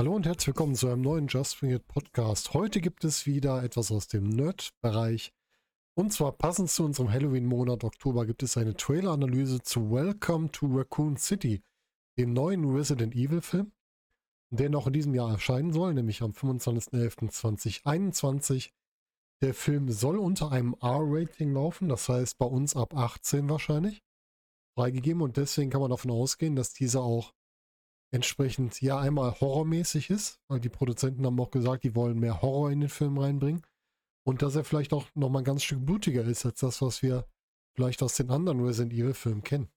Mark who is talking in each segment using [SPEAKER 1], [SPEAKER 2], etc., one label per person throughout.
[SPEAKER 1] Hallo und herzlich willkommen zu einem neuen Just Bring It Podcast. Heute gibt es wieder etwas aus dem Nerd-Bereich. Und zwar passend zu unserem Halloween-Monat Oktober gibt es eine Trailer-Analyse zu Welcome to Raccoon City, dem neuen Resident Evil-Film, der noch in diesem Jahr erscheinen soll, nämlich am 25.11.2021. Der Film soll unter einem R-Rating laufen, das heißt bei uns ab 18 wahrscheinlich, freigegeben und deswegen kann man davon ausgehen, dass dieser auch entsprechend ja einmal horrormäßig ist, weil die Produzenten haben auch gesagt, die wollen mehr Horror in den Film reinbringen und dass er vielleicht auch nochmal ein ganz Stück blutiger ist als das, was wir vielleicht aus den anderen Resident Evil Filmen kennen.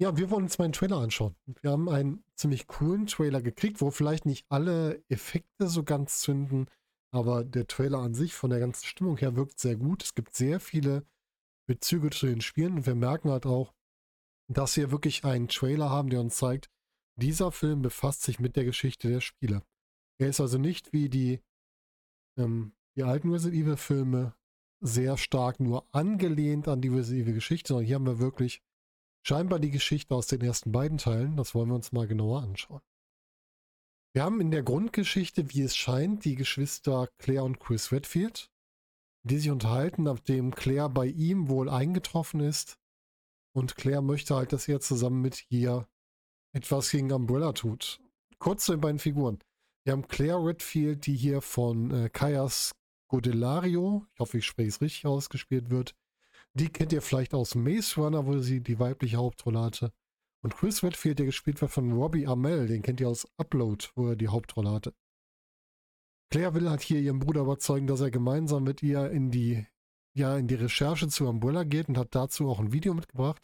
[SPEAKER 1] Ja, wir wollen uns mal einen Trailer anschauen. Wir haben einen ziemlich coolen Trailer gekriegt, wo vielleicht nicht alle Effekte so ganz zünden, aber der Trailer an sich von der ganzen Stimmung her wirkt sehr gut. Es gibt sehr viele Bezüge zu den Spielen und wir merken halt auch, dass wir wirklich einen Trailer haben, der uns zeigt, dieser Film befasst sich mit der Geschichte der Spiele. Er ist also nicht wie die, ähm, die alten Resident Evil Filme sehr stark nur angelehnt an die Resident Evil Geschichte, sondern hier haben wir wirklich scheinbar die Geschichte aus den ersten beiden Teilen. Das wollen wir uns mal genauer anschauen. Wir haben in der Grundgeschichte, wie es scheint, die Geschwister Claire und Chris Redfield, die sich unterhalten, nachdem Claire bei ihm wohl eingetroffen ist und Claire möchte halt, dass er zusammen mit ihr etwas gegen Umbrella tut. Kurz zu den beiden Figuren. Wir haben Claire Redfield, die hier von äh, Kayas Godelario, ich hoffe, ich spreche es richtig ausgespielt wird. Die kennt ihr vielleicht aus Maze Runner, wo sie die weibliche Hauptrolle hatte. Und Chris Redfield, der gespielt wird von Robbie Amell, den kennt ihr aus Upload, wo er die Hauptrolle hatte. Claire will halt hier ihren Bruder überzeugen, dass er gemeinsam mit ihr in die ja in die Recherche zu Umbrella geht und hat dazu auch ein Video mitgebracht.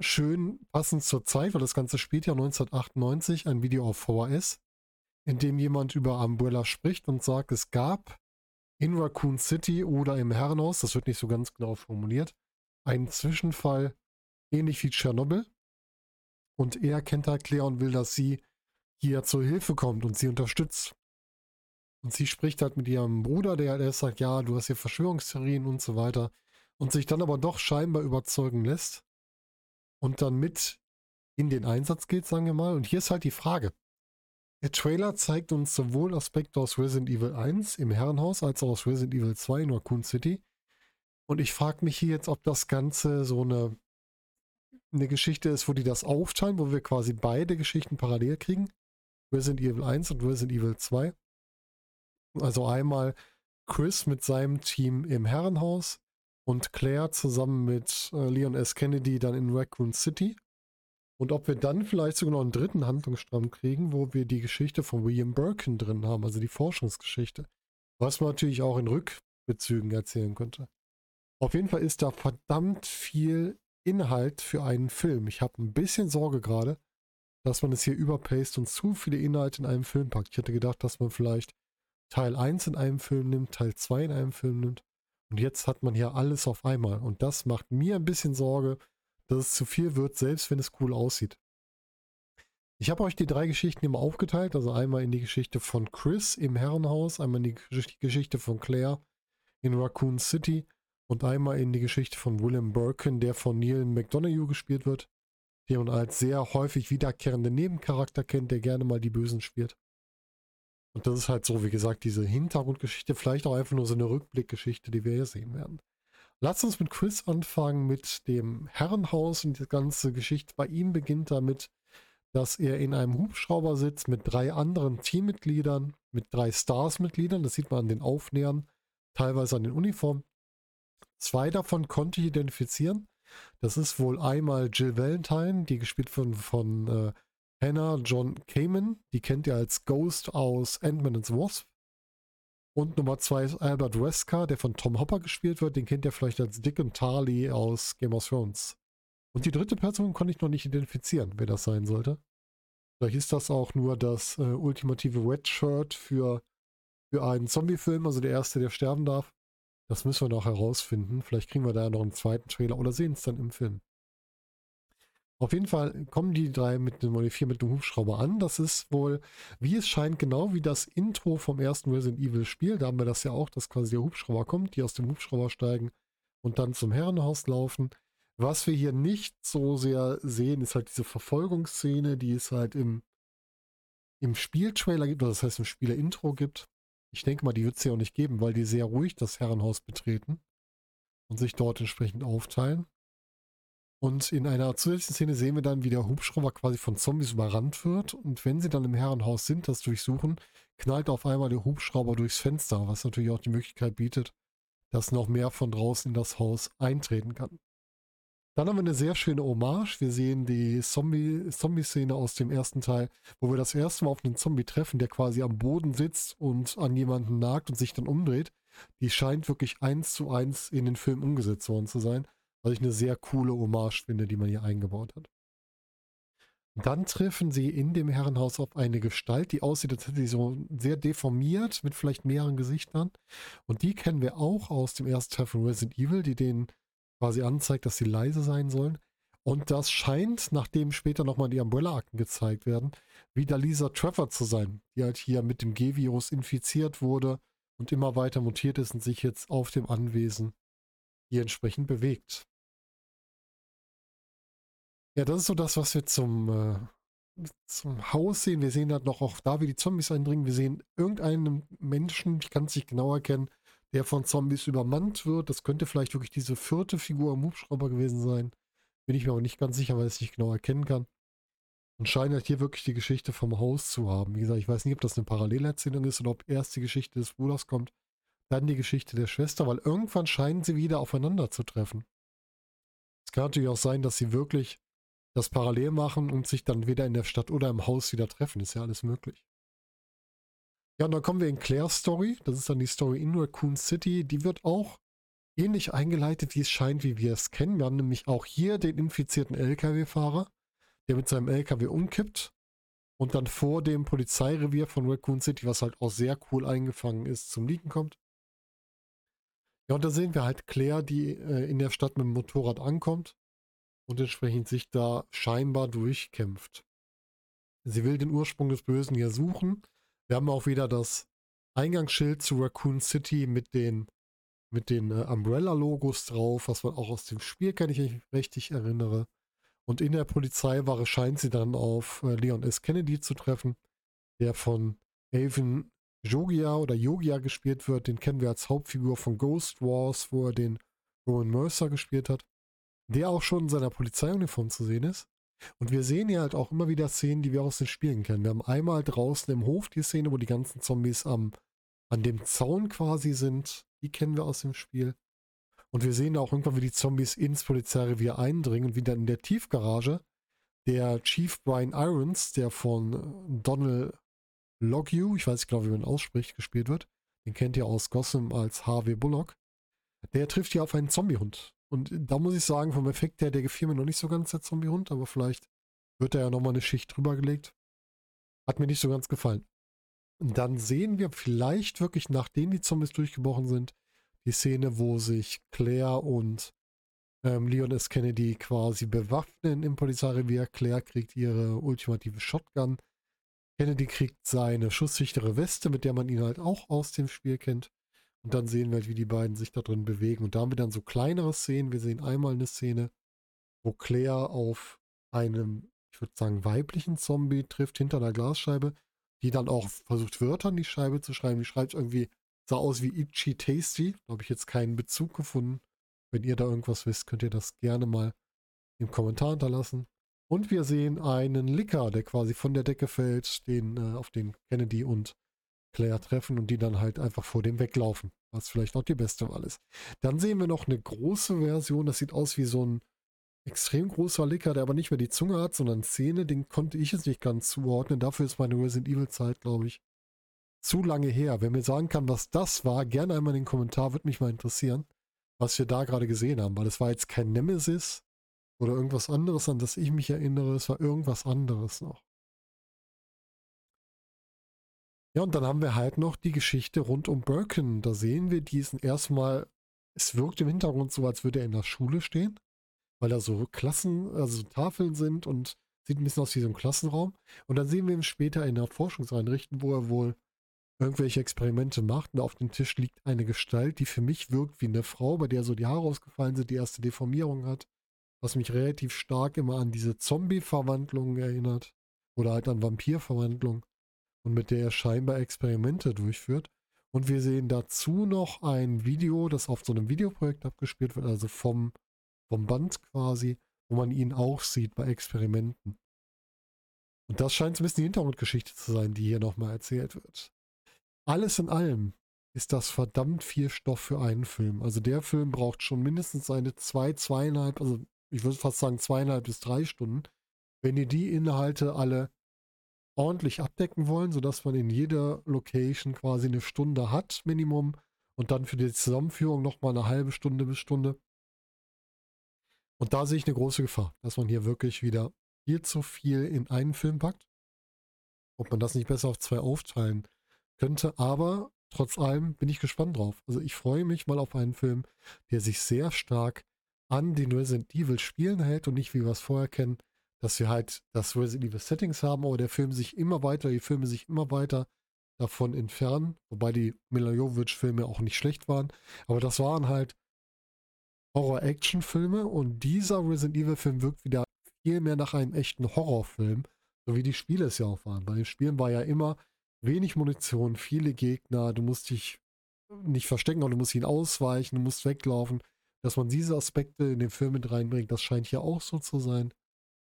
[SPEAKER 1] Schön passend zur Zeit, weil das Ganze spielt ja 1998, ein Video auf VHS, in dem jemand über Umbrella spricht und sagt, es gab in Raccoon City oder im Herrenhaus, das wird nicht so ganz genau formuliert, einen Zwischenfall ähnlich wie Tschernobyl. Und er kennt halt Claire und will, dass sie hier zur Hilfe kommt und sie unterstützt. Und sie spricht halt mit ihrem Bruder, der halt erst sagt, ja, du hast hier Verschwörungstheorien und so weiter. Und sich dann aber doch scheinbar überzeugen lässt. Und dann mit in den Einsatz geht, sagen wir mal. Und hier ist halt die Frage. Der Trailer zeigt uns sowohl Aspekte aus Resident Evil 1 im Herrenhaus als auch aus Resident Evil 2 in Raccoon City. Und ich frage mich hier jetzt, ob das Ganze so eine, eine Geschichte ist, wo die das aufteilen, wo wir quasi beide Geschichten parallel kriegen. Resident Evil 1 und Resident Evil 2. Also einmal Chris mit seinem Team im Herrenhaus und Claire zusammen mit äh, Leon S. Kennedy dann in Raccoon City. Und ob wir dann vielleicht sogar noch einen dritten Handlungsstrang kriegen, wo wir die Geschichte von William Birkin drin haben, also die Forschungsgeschichte. Was man natürlich auch in Rückbezügen erzählen könnte. Auf jeden Fall ist da verdammt viel Inhalt für einen Film. Ich habe ein bisschen Sorge gerade, dass man es hier überpaced und zu viele Inhalte in einem Film packt. Ich hätte gedacht, dass man vielleicht Teil 1 in einem Film nimmt, Teil 2 in einem Film nimmt. Und jetzt hat man hier alles auf einmal. Und das macht mir ein bisschen Sorge, dass es zu viel wird, selbst wenn es cool aussieht. Ich habe euch die drei Geschichten immer aufgeteilt, also einmal in die Geschichte von Chris im Herrenhaus, einmal in die Geschichte von Claire in Raccoon City und einmal in die Geschichte von William Birkin, der von Neil McDonough gespielt wird, den man als sehr häufig wiederkehrende Nebencharakter kennt, der gerne mal die Bösen spielt. Und das ist halt so, wie gesagt, diese Hintergrundgeschichte, vielleicht auch einfach nur so eine Rückblickgeschichte, die wir hier sehen werden. Lasst uns mit Chris anfangen, mit dem Herrenhaus und die ganze Geschichte. Bei ihm beginnt damit, dass er in einem Hubschrauber sitzt mit drei anderen Teammitgliedern, mit drei Stars-Mitgliedern. Das sieht man an den Aufnähern, teilweise an den Uniformen. Zwei davon konnte ich identifizieren. Das ist wohl einmal Jill Valentine, die gespielt von, von äh, Hannah John Kamen, die kennt ihr als Ghost aus Ant-Man and the Wasp. Und Nummer zwei ist Albert Wesker, der von Tom Hopper gespielt wird. Den kennt ihr vielleicht als Dick und Tarly aus Game of Thrones. Und die dritte Person konnte ich noch nicht identifizieren, wer das sein sollte. Vielleicht ist das auch nur das äh, ultimative Red Shirt für, für einen Zombie-Film, also der erste, der sterben darf. Das müssen wir noch herausfinden. Vielleicht kriegen wir da noch einen zweiten Trailer oder sehen es dann im Film. Auf jeden Fall kommen die drei mit dem, die vier mit dem Hubschrauber an. Das ist wohl, wie es scheint, genau wie das Intro vom ersten Resident Evil Spiel. Da haben wir das ja auch, dass quasi der Hubschrauber kommt, die aus dem Hubschrauber steigen und dann zum Herrenhaus laufen. Was wir hier nicht so sehr sehen, ist halt diese Verfolgungsszene, die es halt im, im Spieltrailer gibt, oder das heißt im Spieler-Intro gibt. Ich denke mal, die wird es ja auch nicht geben, weil die sehr ruhig das Herrenhaus betreten und sich dort entsprechend aufteilen. Und in einer zusätzlichen Szene sehen wir dann, wie der Hubschrauber quasi von Zombies überrannt wird. Und wenn sie dann im Herrenhaus sind, das durchsuchen, knallt auf einmal der Hubschrauber durchs Fenster, was natürlich auch die Möglichkeit bietet, dass noch mehr von draußen in das Haus eintreten kann. Dann haben wir eine sehr schöne Hommage. Wir sehen die Zombie-Szene aus dem ersten Teil, wo wir das erste Mal auf einen Zombie treffen, der quasi am Boden sitzt und an jemanden nagt und sich dann umdreht. Die scheint wirklich eins zu eins in den Film umgesetzt worden zu sein, was ich eine sehr coole Hommage finde, die man hier eingebaut hat. Dann treffen sie in dem Herrenhaus auf eine Gestalt, die aussieht, als hätte sie so sehr deformiert, mit vielleicht mehreren Gesichtern. Und die kennen wir auch aus dem ersten Teil von Resident Evil, die den quasi anzeigt, dass sie leise sein sollen. Und das scheint, nachdem später nochmal die Umbrella-Akten gezeigt werden, wieder Lisa Trevor zu sein, die halt hier mit dem G-Virus infiziert wurde und immer weiter mutiert ist und sich jetzt auf dem Anwesen hier entsprechend bewegt. Ja, das ist so das, was wir zum, äh, zum Haus sehen. Wir sehen halt noch auch da, wie die Zombies eindringen. Wir sehen irgendeinen Menschen, ich kann es nicht genau erkennen, der von Zombies übermannt wird. Das könnte vielleicht wirklich diese vierte Figur im Hubschrauber gewesen sein. Bin ich mir aber nicht ganz sicher, weil ich es nicht genau erkennen kann. Und scheint halt hier wirklich die Geschichte vom Haus zu haben. Wie gesagt, ich weiß nicht, ob das eine Parallelerzählung ist oder ob erst die Geschichte des Bruders kommt, dann die Geschichte der Schwester, weil irgendwann scheinen sie wieder aufeinander zu treffen. Es kann natürlich auch sein, dass sie wirklich das parallel machen und sich dann wieder in der Stadt oder im Haus wieder treffen. Ist ja alles möglich. Ja, und dann kommen wir in Claire's Story. Das ist dann die Story in Raccoon City. Die wird auch ähnlich eingeleitet, wie es scheint, wie wir es kennen. Wir haben nämlich auch hier den infizierten LKW-Fahrer, der mit seinem LKW umkippt und dann vor dem Polizeirevier von Raccoon City, was halt auch sehr cool eingefangen ist, zum Liegen kommt. Ja, und da sehen wir halt Claire, die äh, in der Stadt mit dem Motorrad ankommt und entsprechend sich da scheinbar durchkämpft. Sie will den Ursprung des Bösen hier suchen wir haben auch wieder das Eingangsschild zu Raccoon City mit den, mit den äh, Umbrella-Logos drauf, was man auch aus dem Spiel kennt, ich mich richtig erinnere. Und in der Polizeiwache scheint sie dann auf äh, Leon S. Kennedy zu treffen, der von Avon Jogia oder Yogia gespielt wird. Den kennen wir als Hauptfigur von Ghost Wars, wo er den Rowan Mercer gespielt hat, der auch schon in seiner Polizeiuniform zu sehen ist. Und wir sehen ja halt auch immer wieder Szenen, die wir aus den Spielen kennen. Wir haben einmal draußen im Hof die Szene, wo die ganzen Zombies am, an dem Zaun quasi sind. Die kennen wir aus dem Spiel. Und wir sehen auch irgendwann, wie die Zombies ins Polizeirevier eindringen und wie dann in der Tiefgarage der Chief Brian Irons, der von Donald Logue, ich weiß nicht genau, wie man ausspricht, gespielt wird. Den kennt ihr aus Gotham als Harvey Bullock. Der trifft hier auf einen Zombiehund. Und da muss ich sagen, vom Effekt her, der gefiel mir noch nicht so ganz, der Zombie-Hund, aber vielleicht wird da ja nochmal eine Schicht drüber gelegt. Hat mir nicht so ganz gefallen. Und dann sehen wir vielleicht wirklich, nachdem die Zombies durchgebrochen sind, die Szene, wo sich Claire und ähm, Leon S. Kennedy quasi bewaffnen im Polizeirevier. Claire kriegt ihre ultimative Shotgun. Kennedy kriegt seine schusssichere Weste, mit der man ihn halt auch aus dem Spiel kennt. Und dann sehen wir halt, wie die beiden sich da drin bewegen. Und da haben wir dann so kleinere Szenen. Wir sehen einmal eine Szene, wo Claire auf einem, ich würde sagen, weiblichen Zombie trifft hinter der Glasscheibe, die dann auch versucht, Wörter in die Scheibe zu schreiben. Die schreibt irgendwie, sah aus wie Itchy Tasty. Da habe ich jetzt keinen Bezug gefunden. Wenn ihr da irgendwas wisst, könnt ihr das gerne mal im Kommentar hinterlassen. Und wir sehen einen Licker, der quasi von der Decke fällt, den, äh, auf den Kennedy und Claire treffen und die dann halt einfach vor dem weglaufen, was vielleicht auch die beste Wahl ist. Dann sehen wir noch eine große Version, das sieht aus wie so ein extrem großer Licker, der aber nicht mehr die Zunge hat, sondern Zähne, den konnte ich jetzt nicht ganz zuordnen. Dafür ist meine Resident Evil Zeit, glaube ich, zu lange her. Wer mir sagen kann, was das war, gerne einmal in den Kommentar, würde mich mal interessieren, was wir da gerade gesehen haben, weil es war jetzt kein Nemesis oder irgendwas anderes, an das ich mich erinnere, es war irgendwas anderes noch. Ja, und dann haben wir halt noch die Geschichte rund um Birkin. Da sehen wir diesen erstmal, es wirkt im Hintergrund so, als würde er in der Schule stehen. weil da so Klassen, also Tafeln sind und sieht ein bisschen aus wie so ein Klassenraum. Und dann sehen wir ihn später in einer Forschungseinrichtung, wo er wohl irgendwelche Experimente macht. Und auf dem Tisch liegt eine Gestalt, die für mich wirkt wie eine Frau, bei der so die Haare ausgefallen sind, die erste Deformierung hat. Was mich relativ stark immer an diese Zombie-Verwandlung erinnert. Oder halt an Vampir-Verwandlung. Und mit der er scheinbar Experimente durchführt. Und wir sehen dazu noch ein Video, das auf so einem Videoprojekt abgespielt wird, also vom, vom Band quasi, wo man ihn auch sieht bei Experimenten. Und das scheint so ein bisschen die Hintergrundgeschichte zu sein, die hier nochmal erzählt wird. Alles in allem ist das verdammt viel Stoff für einen Film. Also der Film braucht schon mindestens seine zwei, zweieinhalb, also ich würde fast sagen zweieinhalb bis drei Stunden. Wenn ihr die Inhalte alle ordentlich abdecken wollen, sodass man in jeder Location quasi eine Stunde hat, Minimum, und dann für die Zusammenführung nochmal eine halbe Stunde bis Stunde. Und da sehe ich eine große Gefahr, dass man hier wirklich wieder viel zu viel in einen Film packt. Ob man das nicht besser auf zwei aufteilen könnte, aber trotz allem bin ich gespannt drauf. Also ich freue mich mal auf einen Film, der sich sehr stark an den Resident Evil Spielen hält und nicht, wie wir es vorher kennen, dass wir halt das Resident Evil Settings haben, aber der Film sich immer weiter, die Filme sich immer weiter davon entfernen, wobei die Mila Jovovich-Filme auch nicht schlecht waren, aber das waren halt Horror-Action-Filme und dieser Resident Evil-Film wirkt wieder viel mehr nach einem echten Horrorfilm, so wie die Spiele es ja auch waren. Bei den Spielen war ja immer wenig Munition, viele Gegner, du musst dich nicht verstecken, aber du musst ihn ausweichen, du musst weglaufen. Dass man diese Aspekte in den Film mit reinbringt, das scheint hier auch so zu sein.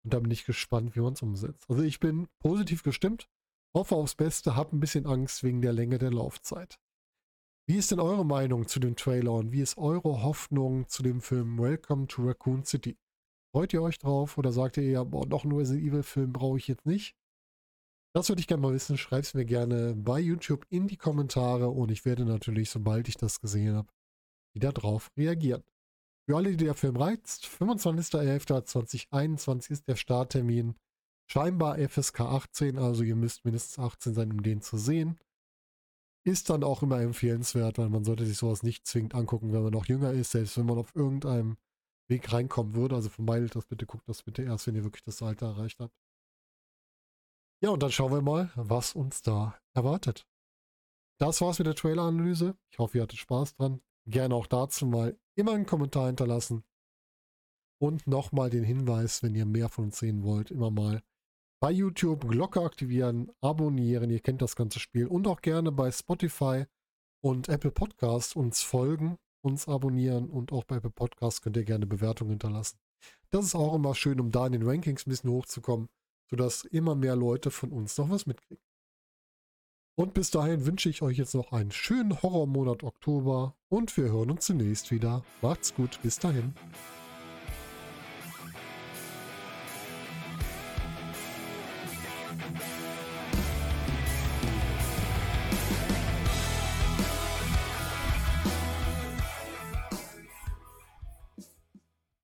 [SPEAKER 1] Und da bin ich gespannt, wie man es umsetzt. Also ich bin positiv gestimmt, hoffe aufs Beste, habe ein bisschen Angst wegen der Länge der Laufzeit. Wie ist denn eure Meinung zu dem Trailer und wie ist eure Hoffnung zu dem Film Welcome to Raccoon City? Freut ihr euch drauf oder sagt ihr ja, boah, noch einen Resident Evil Film brauche ich jetzt nicht? Das würde ich gerne mal wissen. Schreibt es mir gerne bei YouTube in die Kommentare und ich werde natürlich, sobald ich das gesehen habe, wieder drauf reagieren. Für alle, die der Film reizt, 25.11.2021 ist der Starttermin. Scheinbar FSK 18, also ihr müsst mindestens 18 sein, um den zu sehen. Ist dann auch immer empfehlenswert, weil man sollte sich sowas nicht zwingend angucken, wenn man noch jünger ist, selbst wenn man auf irgendeinem Weg reinkommen würde. Also vermeidet das bitte, guckt das bitte erst, wenn ihr wirklich das Alter erreicht habt. Ja, und dann schauen wir mal, was uns da erwartet. Das war's mit der Trailer-Analyse. Ich hoffe, ihr hattet Spaß dran. Gerne auch dazu mal immer einen Kommentar hinterlassen. Und nochmal den Hinweis, wenn ihr mehr von uns sehen wollt, immer mal bei YouTube Glocke aktivieren, abonnieren, ihr kennt das ganze Spiel und auch gerne bei Spotify und Apple Podcast uns folgen, uns abonnieren und auch bei Apple Podcast könnt ihr gerne Bewertungen hinterlassen. Das ist auch immer schön, um da in den Rankings ein bisschen hochzukommen, sodass immer mehr Leute von uns noch was mitkriegen. Und bis dahin wünsche ich euch jetzt noch einen schönen Horrormonat Oktober und wir hören uns zunächst wieder. Macht's gut, bis dahin.